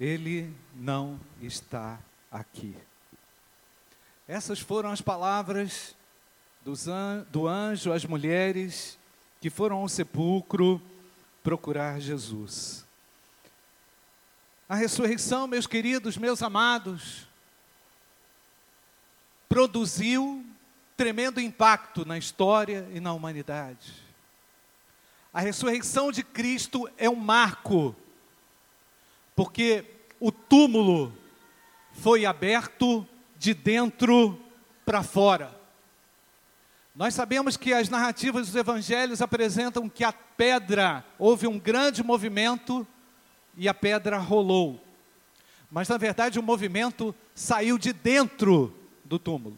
Ele não está aqui. Essas foram as palavras do anjo às mulheres que foram ao sepulcro procurar Jesus. A ressurreição, meus queridos, meus amados, produziu tremendo impacto na história e na humanidade. A ressurreição de Cristo é um marco, porque o túmulo foi aberto de dentro para fora. Nós sabemos que as narrativas dos evangelhos apresentam que a pedra, houve um grande movimento e a pedra rolou. Mas na verdade o movimento saiu de dentro do túmulo.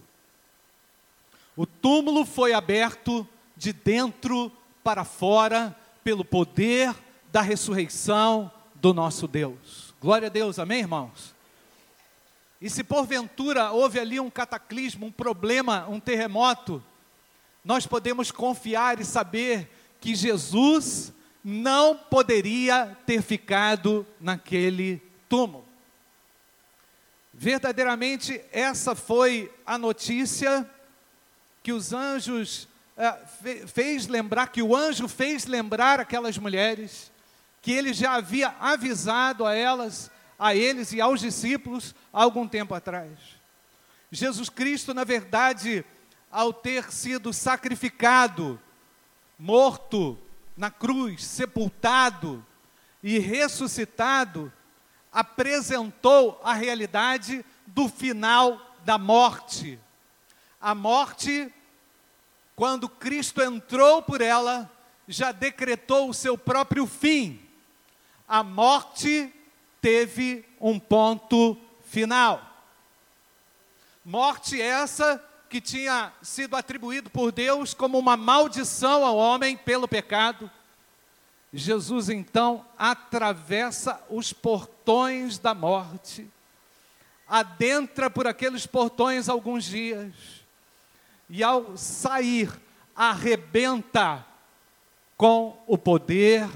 O túmulo foi aberto de dentro para fora pelo poder da ressurreição do nosso Deus. Glória a Deus, amém, irmãos? E se porventura houve ali um cataclismo, um problema, um terremoto, nós podemos confiar e saber que Jesus não poderia ter ficado naquele túmulo. Verdadeiramente, essa foi a notícia que os anjos uh, fez lembrar, que o anjo fez lembrar aquelas mulheres, que ele já havia avisado a elas, a eles e aos discípulos há algum tempo atrás. Jesus Cristo, na verdade, ao ter sido sacrificado, morto na cruz, sepultado e ressuscitado, apresentou a realidade do final da morte. A morte, quando Cristo entrou por ela, já decretou o seu próprio fim. A morte teve um ponto final. Morte essa que tinha sido atribuído por Deus como uma maldição ao homem pelo pecado Jesus então atravessa os portões da morte, adentra por aqueles portões alguns dias, e ao sair, arrebenta com o poder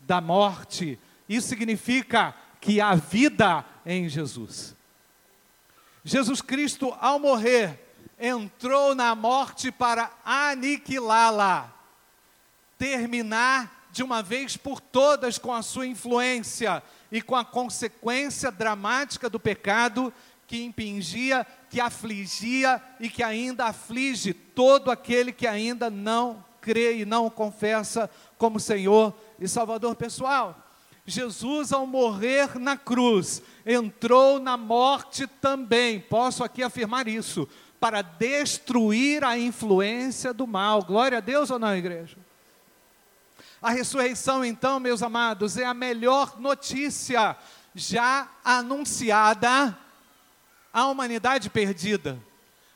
da morte. Isso significa que há vida em Jesus. Jesus Cristo, ao morrer, entrou na morte para aniquilá-la, terminar de uma vez por todas com a sua influência e com a consequência dramática do pecado que impingia, que afligia e que ainda aflige todo aquele que ainda não crê e não confessa como Senhor e Salvador pessoal. Jesus, ao morrer na cruz, entrou na morte também, posso aqui afirmar isso, para destruir a influência do mal. Glória a Deus ou não, igreja? A ressurreição, então, meus amados, é a melhor notícia já anunciada à humanidade perdida.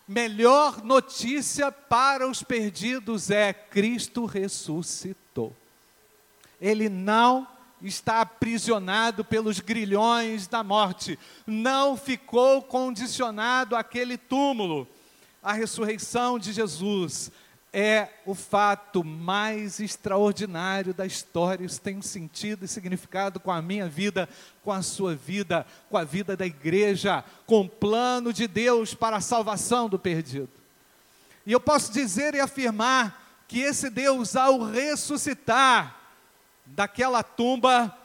Melhor notícia para os perdidos é Cristo ressuscitou. Ele não está aprisionado pelos grilhões da morte, não ficou condicionado àquele túmulo. A ressurreição de Jesus é o fato mais extraordinário da história. Isso tem sentido e significado com a minha vida, com a sua vida, com a vida da igreja, com o plano de Deus para a salvação do perdido. E eu posso dizer e afirmar que esse Deus, ao ressuscitar daquela tumba,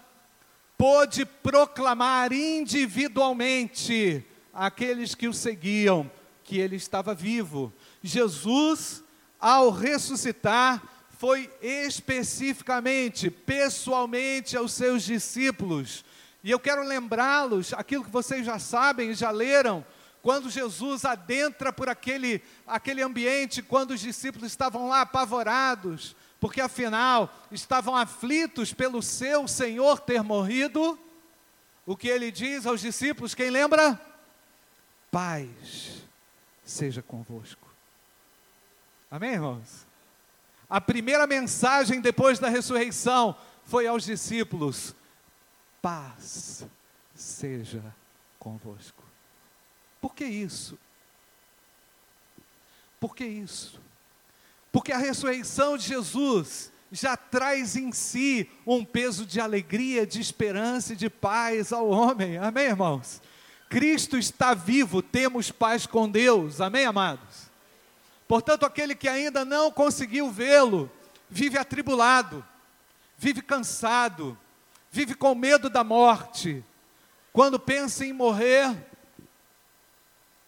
pôde proclamar individualmente àqueles que o seguiam que ele estava vivo. Jesus ao ressuscitar, foi especificamente, pessoalmente aos seus discípulos. E eu quero lembrá-los, aquilo que vocês já sabem já leram, quando Jesus adentra por aquele, aquele ambiente, quando os discípulos estavam lá apavorados, porque afinal estavam aflitos pelo seu Senhor ter morrido, o que ele diz aos discípulos, quem lembra? Paz seja convosco. Amém, irmãos? A primeira mensagem depois da ressurreição foi aos discípulos: paz seja convosco. Por que isso? Por que isso? Porque a ressurreição de Jesus já traz em si um peso de alegria, de esperança e de paz ao homem. Amém, irmãos? Cristo está vivo, temos paz com Deus. Amém, amados? Portanto, aquele que ainda não conseguiu vê-lo, vive atribulado, vive cansado, vive com medo da morte. Quando pensa em morrer,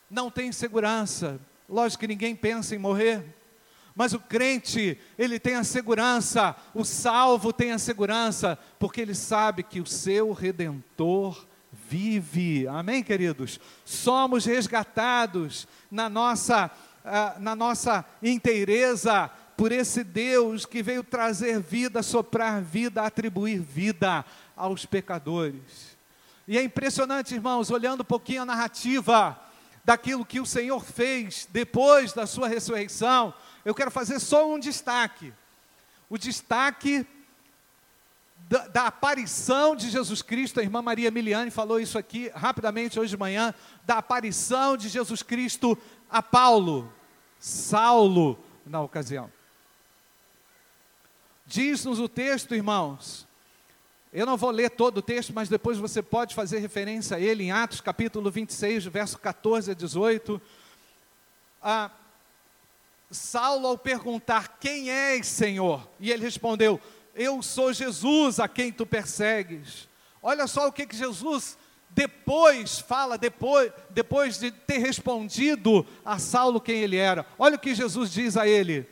não tem segurança. Lógico que ninguém pensa em morrer, mas o crente, ele tem a segurança, o salvo tem a segurança, porque ele sabe que o seu redentor vive. Amém, queridos? Somos resgatados na nossa, uh, na nossa inteireza por esse Deus que veio trazer vida, soprar vida, atribuir vida aos pecadores. E é impressionante, irmãos, olhando um pouquinho a narrativa daquilo que o Senhor fez depois da sua ressurreição, eu quero fazer só um destaque. O destaque da, da, aparição de Jesus Cristo, a irmã Maria Miliane falou isso aqui rapidamente hoje de manhã, da aparição de Jesus Cristo a Paulo, Saulo, na ocasião. Diz-nos o texto, irmãos, eu não vou ler todo o texto, mas depois você pode fazer referência a ele em Atos capítulo 26, verso 14 a 18. Ah, Saulo, ao perguntar: Quem és, Senhor? E ele respondeu: Eu sou Jesus a quem tu persegues. Olha só o que, que Jesus depois fala, depois, depois de ter respondido a Saulo quem ele era. Olha o que Jesus diz a ele: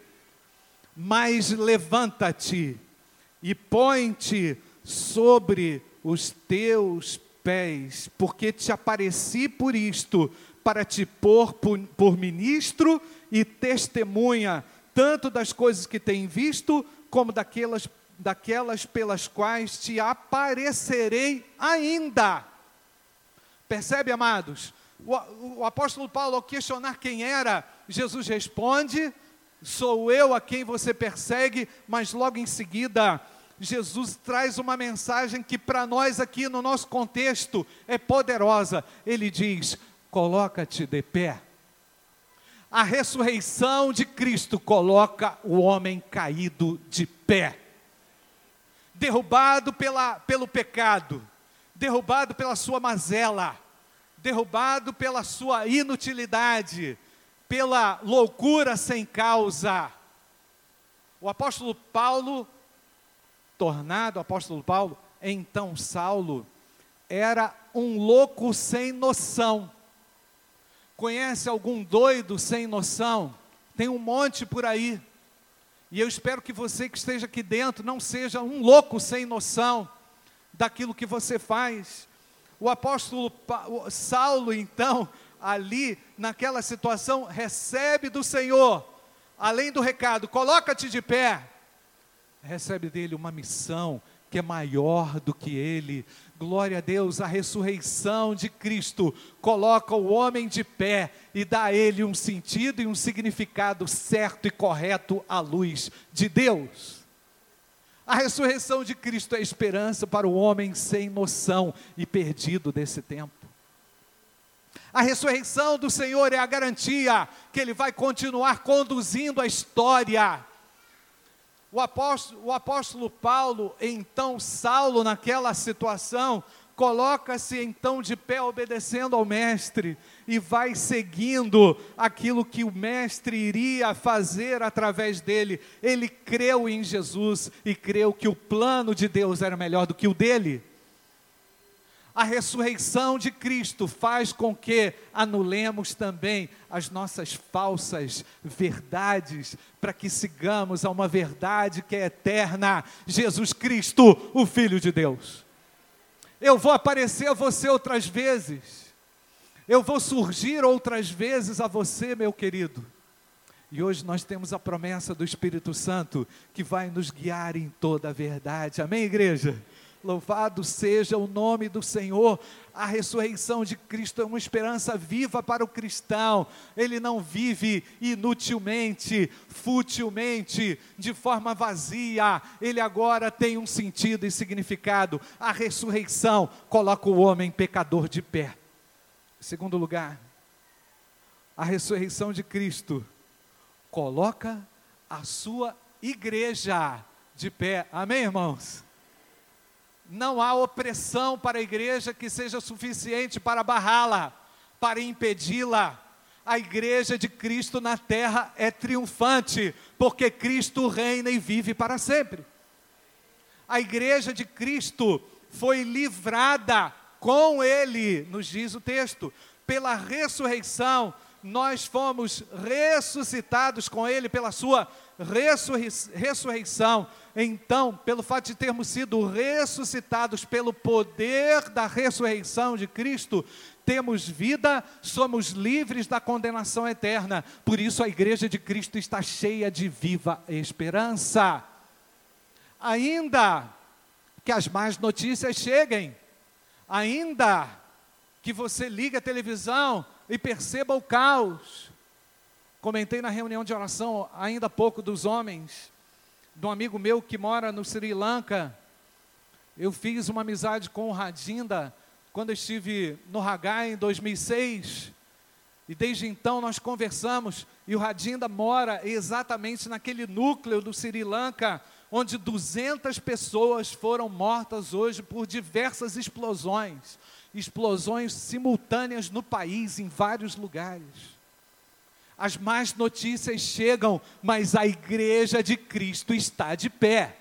Mas levanta-te e põe-te sobre os teus pés, porque te apareci por isto, para te pôr por, por ministro e testemunha tanto das coisas que tem visto, como daquelas, daquelas pelas quais te aparecerei ainda. Percebe, amados? O, o apóstolo Paulo, ao questionar quem era, Jesus responde: Sou eu a quem você persegue, mas logo em seguida, Jesus traz uma mensagem que para nós aqui no nosso contexto é poderosa. Ele diz: Coloca-te de pé a ressurreição de Cristo coloca o homem caído de pé, derrubado pela, pelo pecado, derrubado pela sua mazela, derrubado pela sua inutilidade, pela loucura sem causa. O apóstolo Paulo, tornado apóstolo Paulo, então Saulo, era um louco sem noção Conhece algum doido sem noção? Tem um monte por aí. E eu espero que você que esteja aqui dentro não seja um louco sem noção daquilo que você faz. O apóstolo Saulo, então, ali naquela situação, recebe do Senhor, além do recado, coloca-te de pé, recebe dele uma missão que é maior do que ele. Glória a Deus, a ressurreição de Cristo coloca o homem de pé e dá a ele um sentido e um significado certo e correto à luz de Deus. A ressurreição de Cristo é esperança para o homem sem noção e perdido desse tempo. A ressurreição do Senhor é a garantia que Ele vai continuar conduzindo a história o apóstolo, o apóstolo Paulo, então Saulo, naquela situação, coloca-se então de pé obedecendo ao Mestre e vai seguindo aquilo que o Mestre iria fazer através dele. Ele creu em Jesus e creu que o plano de Deus era melhor do que o dele. A ressurreição de Cristo faz com que anulemos também as nossas falsas verdades, para que sigamos a uma verdade que é eterna: Jesus Cristo, o Filho de Deus. Eu vou aparecer a você outras vezes, eu vou surgir outras vezes a você, meu querido. E hoje nós temos a promessa do Espírito Santo que vai nos guiar em toda a verdade. Amém, igreja? Louvado seja o nome do Senhor. A ressurreição de Cristo é uma esperança viva para o cristão. Ele não vive inutilmente, futilmente, de forma vazia. Ele agora tem um sentido e significado. A ressurreição coloca o homem pecador de pé. Segundo lugar, a ressurreição de Cristo coloca a sua igreja de pé. Amém, irmãos? Não há opressão para a igreja que seja suficiente para barrá-la, para impedi-la. A igreja de Cristo na terra é triunfante, porque Cristo reina e vive para sempre. A igreja de Cristo foi livrada com Ele, nos diz o texto, pela ressurreição, nós fomos ressuscitados com Ele pela Sua ressurreição. Então, pelo fato de termos sido ressuscitados pelo poder da ressurreição de Cristo, temos vida, somos livres da condenação eterna. Por isso a igreja de Cristo está cheia de viva esperança. Ainda que as más notícias cheguem, ainda que você ligue a televisão e perceba o caos. Comentei na reunião de oração ainda há pouco dos homens, de um amigo meu que mora no Sri Lanka. Eu fiz uma amizade com o Radinda quando estive no Hagai em 2006. E desde então nós conversamos, e o Radinda mora exatamente naquele núcleo do Sri Lanka, onde 200 pessoas foram mortas hoje por diversas explosões explosões simultâneas no país, em vários lugares. As más notícias chegam, mas a igreja de Cristo está de pé.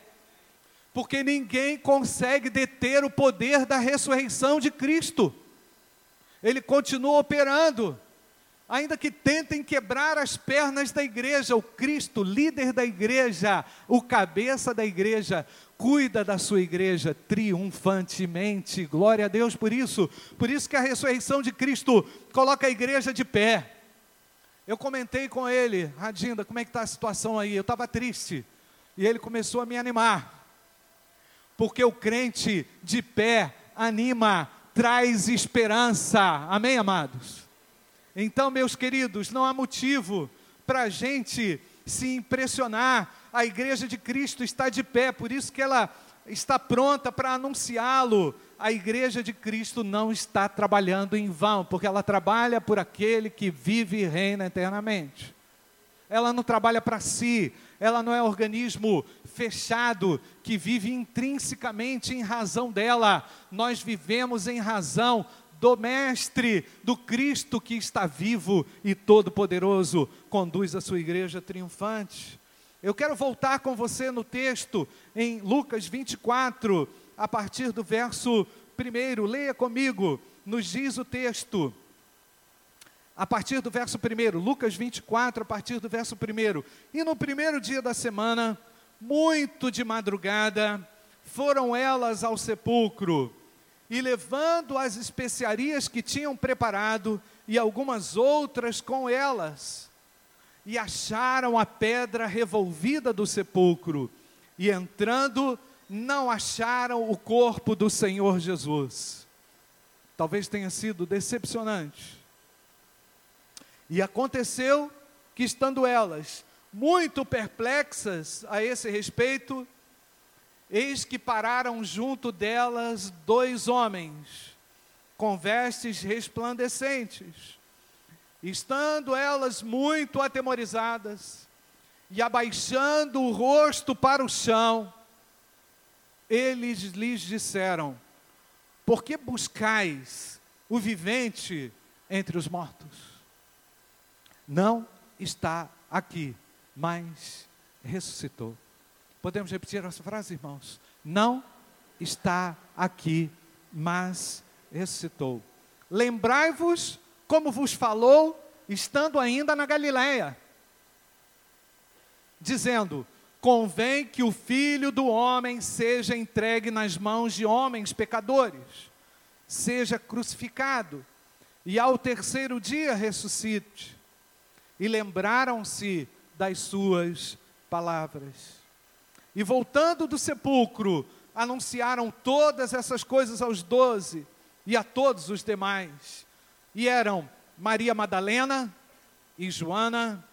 Porque ninguém consegue deter o poder da ressurreição de Cristo. Ele continua operando ainda que tentem quebrar as pernas da igreja, o Cristo, líder da igreja, o cabeça da igreja, cuida da sua igreja triunfantemente. Glória a Deus por isso. Por isso que a ressurreição de Cristo coloca a igreja de pé. Eu comentei com ele, Radinda, como é que está a situação aí? Eu estava triste. E ele começou a me animar. Porque o crente de pé anima, traz esperança. Amém, amados? Então, meus queridos, não há motivo para a gente se impressionar. A igreja de Cristo está de pé, por isso que ela está pronta para anunciá-lo. A igreja de Cristo não está trabalhando em vão, porque ela trabalha por aquele que vive e reina eternamente. Ela não trabalha para si, ela não é organismo fechado que vive intrinsecamente em razão dela. Nós vivemos em razão do Mestre, do Cristo que está vivo e todo-poderoso, conduz a sua igreja triunfante. Eu quero voltar com você no texto em Lucas 24, a partir do verso 1. Leia comigo, nos diz o texto. A partir do verso 1, Lucas 24, a partir do verso 1. E no primeiro dia da semana, muito de madrugada, foram elas ao sepulcro e levando as especiarias que tinham preparado e algumas outras com elas, e acharam a pedra revolvida do sepulcro, e entrando, não acharam o corpo do Senhor Jesus. Talvez tenha sido decepcionante. E aconteceu que, estando elas muito perplexas a esse respeito, Eis que pararam junto delas dois homens, com vestes resplandecentes. Estando elas muito atemorizadas, e abaixando o rosto para o chão, eles lhes disseram: Por que buscais o vivente entre os mortos? Não está aqui, mas ressuscitou. Podemos repetir essa frase, irmãos? Não está aqui, mas ressuscitou. Lembrai-vos como vos falou, estando ainda na Galiléia, dizendo: convém que o filho do homem seja entregue nas mãos de homens pecadores, seja crucificado, e ao terceiro dia ressuscite. E lembraram-se das suas palavras. E voltando do sepulcro, anunciaram todas essas coisas aos doze e a todos os demais. E eram Maria Madalena e Joana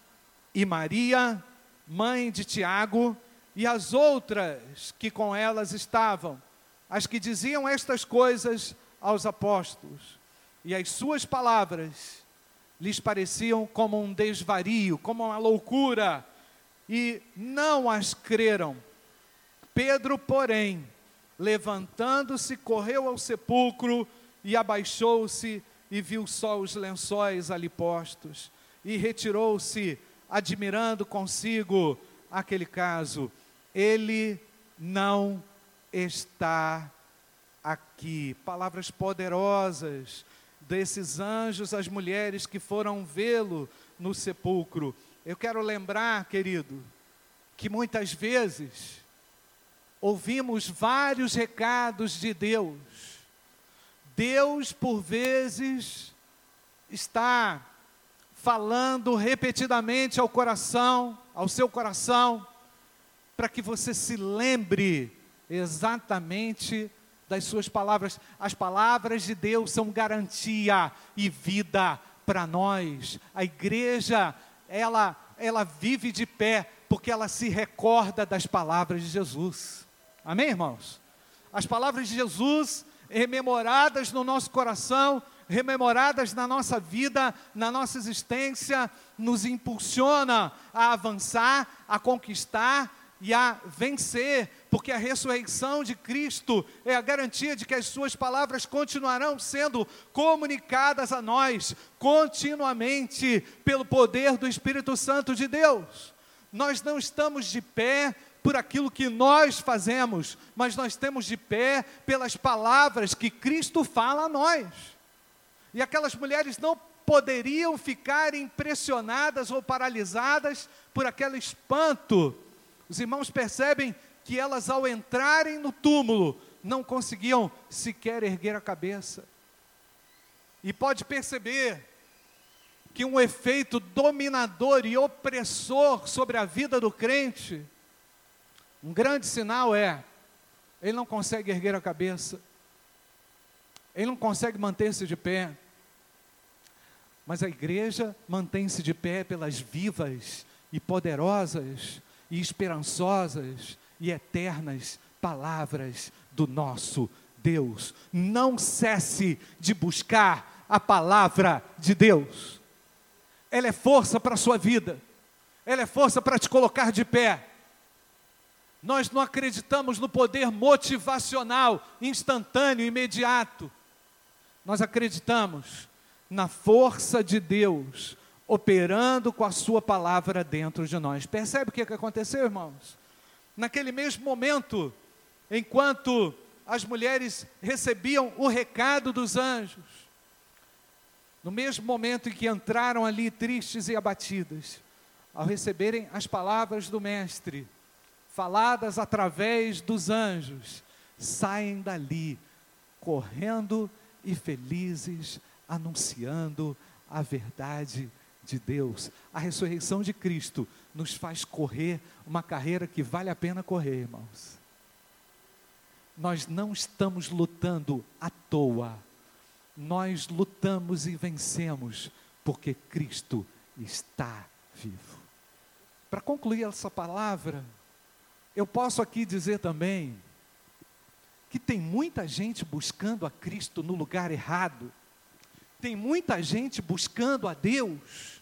e Maria, mãe de Tiago, e as outras que com elas estavam, as que diziam estas coisas aos apóstolos. E as suas palavras lhes pareciam como um desvario, como uma loucura, e não as creram Pedro, porém, levantando-se, correu ao sepulcro e abaixou-se e viu só os lençóis ali postos. E retirou-se, admirando consigo aquele caso. Ele não está aqui. Palavras poderosas desses anjos às mulheres que foram vê-lo no sepulcro. Eu quero lembrar, querido, que muitas vezes ouvimos vários recados de Deus. Deus, por vezes, está falando repetidamente ao coração, ao seu coração, para que você se lembre exatamente das suas palavras. As palavras de Deus são garantia e vida para nós. A igreja, ela, ela vive de pé porque ela se recorda das palavras de Jesus. Amém, irmãos? As palavras de Jesus rememoradas no nosso coração, rememoradas na nossa vida, na nossa existência, nos impulsiona a avançar, a conquistar e a vencer, porque a ressurreição de Cristo é a garantia de que as Suas palavras continuarão sendo comunicadas a nós continuamente pelo poder do Espírito Santo de Deus. Nós não estamos de pé por aquilo que nós fazemos, mas nós temos de pé pelas palavras que Cristo fala a nós. E aquelas mulheres não poderiam ficar impressionadas ou paralisadas por aquele espanto. Os irmãos percebem que elas, ao entrarem no túmulo, não conseguiam sequer erguer a cabeça. E pode perceber que um efeito dominador e opressor sobre a vida do crente, um grande sinal é, ele não consegue erguer a cabeça, ele não consegue manter-se de pé, mas a igreja mantém-se de pé pelas vivas e poderosas e esperançosas e eternas palavras do nosso Deus. Não cesse de buscar a palavra de Deus. Ela é força para a sua vida, ela é força para te colocar de pé. Nós não acreditamos no poder motivacional, instantâneo, imediato. Nós acreditamos na força de Deus operando com a sua palavra dentro de nós. Percebe o que aconteceu, irmãos? Naquele mesmo momento, enquanto as mulheres recebiam o recado dos anjos, no mesmo momento em que entraram ali tristes e abatidas, ao receberem as palavras do Mestre, faladas através dos anjos, saem dali correndo e felizes, anunciando a verdade de Deus. A ressurreição de Cristo nos faz correr uma carreira que vale a pena correr, irmãos. Nós não estamos lutando à toa. Nós lutamos e vencemos porque Cristo está vivo. Para concluir essa palavra, eu posso aqui dizer também que tem muita gente buscando a Cristo no lugar errado. Tem muita gente buscando a Deus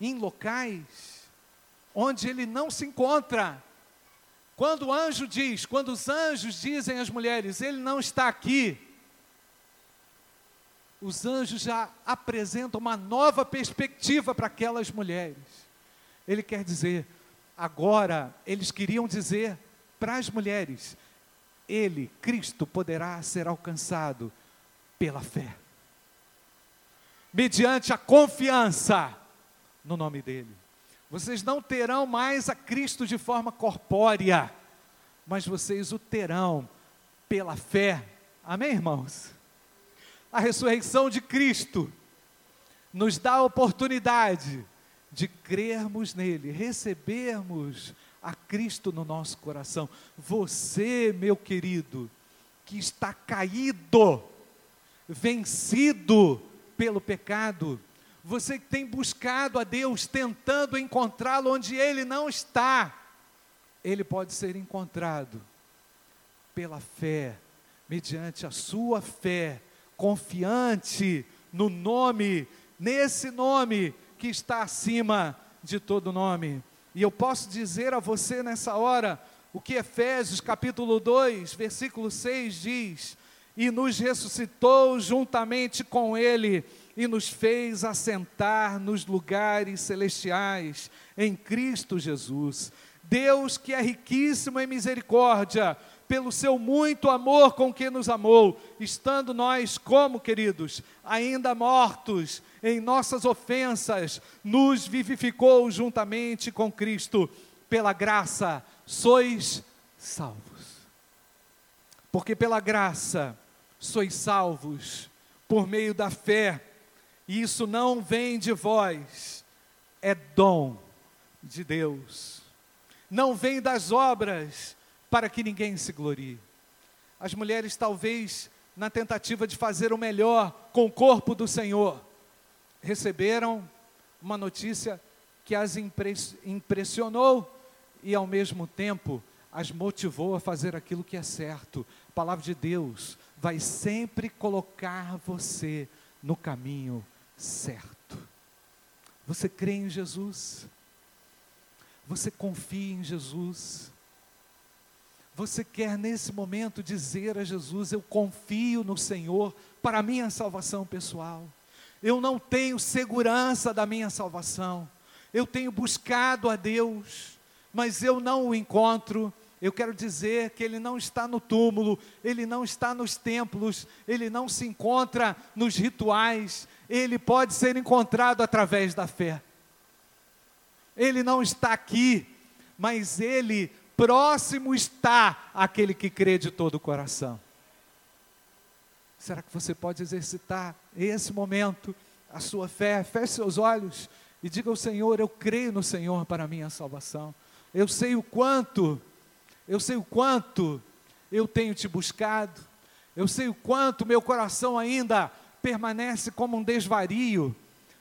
em locais onde ele não se encontra. Quando o anjo diz, quando os anjos dizem às mulheres, ele não está aqui, os anjos já apresentam uma nova perspectiva para aquelas mulheres. Ele quer dizer, agora, eles queriam dizer para as mulheres: Ele, Cristo, poderá ser alcançado pela fé, mediante a confiança no nome dele. Vocês não terão mais a Cristo de forma corpórea, mas vocês o terão pela fé. Amém, irmãos? A ressurreição de Cristo nos dá a oportunidade de crermos nele, recebermos a Cristo no nosso coração. Você, meu querido, que está caído, vencido pelo pecado, você tem buscado a Deus, tentando encontrá-lo onde ele não está, ele pode ser encontrado pela fé, mediante a sua fé, confiante no nome, nesse nome que está acima de todo nome. E eu posso dizer a você nessa hora, o que Efésios capítulo 2, versículo 6 diz: E nos ressuscitou juntamente com Ele e nos fez assentar nos lugares celestiais em Cristo Jesus. Deus que é riquíssimo em misericórdia, pelo seu muito amor com que nos amou, estando nós, como queridos, ainda mortos em nossas ofensas, nos vivificou juntamente com Cristo, pela graça sois salvos. Porque pela graça sois salvos por meio da fé, e isso não vem de vós, é dom de Deus. Não vem das obras, para que ninguém se glorie. As mulheres, talvez, na tentativa de fazer o melhor com o corpo do Senhor, receberam uma notícia que as impressionou e, ao mesmo tempo, as motivou a fazer aquilo que é certo. A palavra de Deus vai sempre colocar você no caminho certo. Você crê em Jesus? Você confia em Jesus? Você quer nesse momento dizer a Jesus: Eu confio no Senhor para a minha salvação pessoal. Eu não tenho segurança da minha salvação. Eu tenho buscado a Deus, mas eu não o encontro. Eu quero dizer que ele não está no túmulo, ele não está nos templos, ele não se encontra nos rituais, ele pode ser encontrado através da fé. Ele não está aqui, mas ele próximo está aquele que crê de todo o coração. Será que você pode exercitar esse momento, a sua fé? Feche seus olhos e diga ao Senhor: Eu creio no Senhor para a minha salvação. Eu sei o quanto, eu sei o quanto eu tenho te buscado, eu sei o quanto meu coração ainda permanece como um desvario,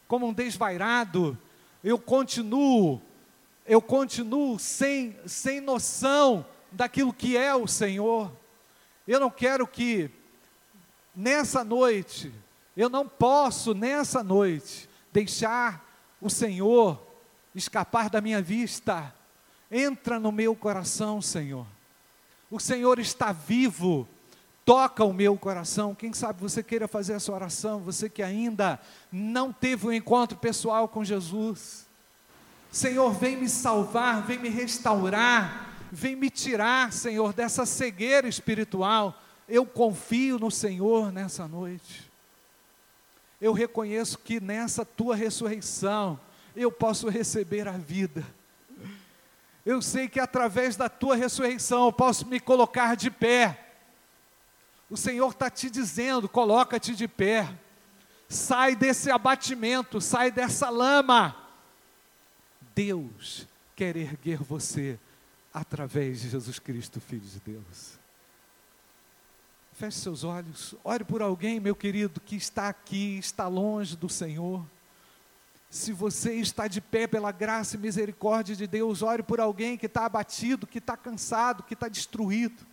como um desvairado. Eu continuo eu continuo sem, sem noção daquilo que é o Senhor. Eu não quero que nessa noite, eu não posso nessa noite deixar o Senhor escapar da minha vista. Entra no meu coração, Senhor. O Senhor está vivo. Toca o meu coração. Quem sabe você queira fazer essa oração, você que ainda não teve um encontro pessoal com Jesus. Senhor, vem me salvar, vem me restaurar, vem me tirar, Senhor, dessa cegueira espiritual. Eu confio no Senhor nessa noite. Eu reconheço que nessa tua ressurreição eu posso receber a vida. Eu sei que através da tua ressurreição eu posso me colocar de pé. O Senhor está te dizendo: coloca-te de pé. Sai desse abatimento, sai dessa lama Deus quer erguer você através de Jesus Cristo, Filho de Deus. Feche seus olhos, ore por alguém, meu querido, que está aqui, está longe do Senhor. Se você está de pé pela graça e misericórdia de Deus, ore por alguém que está abatido, que está cansado, que está destruído,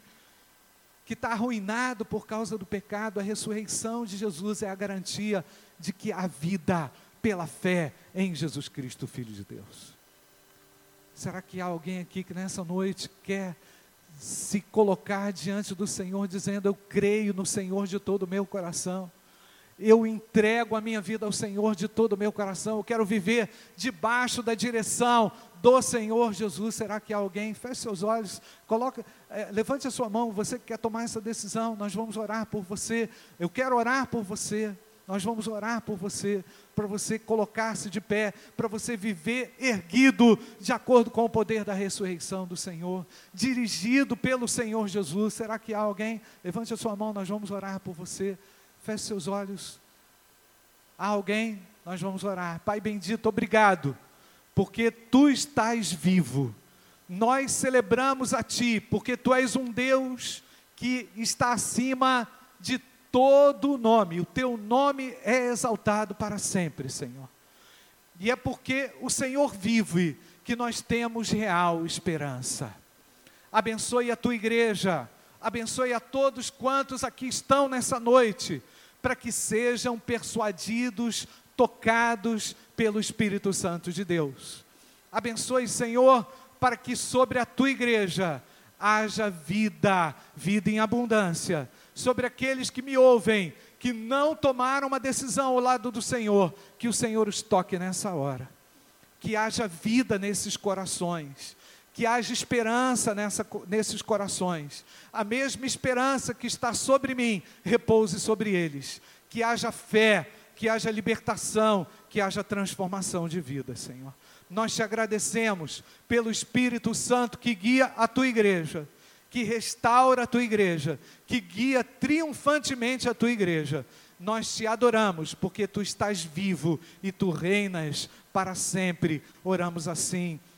que está arruinado por causa do pecado. A ressurreição de Jesus é a garantia de que há vida pela fé em Jesus Cristo, Filho de Deus. Será que há alguém aqui que nessa noite quer se colocar diante do Senhor, dizendo: Eu creio no Senhor de todo o meu coração, eu entrego a minha vida ao Senhor de todo o meu coração, eu quero viver debaixo da direção do Senhor Jesus. Será que alguém? Feche seus olhos, coloca, é, levante a sua mão, você que quer tomar essa decisão, nós vamos orar por você. Eu quero orar por você. Nós vamos orar por você, para você colocar-se de pé, para você viver erguido, de acordo com o poder da ressurreição do Senhor, dirigido pelo Senhor Jesus. Será que há alguém? Levante a sua mão, nós vamos orar por você. Feche seus olhos. Há alguém? Nós vamos orar. Pai bendito, obrigado, porque tu estás vivo. Nós celebramos a Ti, porque Tu és um Deus que está acima de todo nome, o teu nome é exaltado para sempre, Senhor. E é porque o Senhor vive que nós temos real esperança. Abençoe a tua igreja, abençoe a todos quantos aqui estão nessa noite, para que sejam persuadidos, tocados pelo Espírito Santo de Deus. Abençoe, Senhor, para que sobre a tua igreja haja vida, vida em abundância. Sobre aqueles que me ouvem, que não tomaram uma decisão ao lado do Senhor, que o Senhor os toque nessa hora. Que haja vida nesses corações, que haja esperança nessa, nesses corações. A mesma esperança que está sobre mim, repouse sobre eles. Que haja fé, que haja libertação, que haja transformação de vida, Senhor. Nós te agradecemos pelo Espírito Santo que guia a tua igreja, que restaura a tua igreja, que guia triunfantemente a tua igreja. Nós te adoramos porque tu estás vivo e tu reinas para sempre. Oramos assim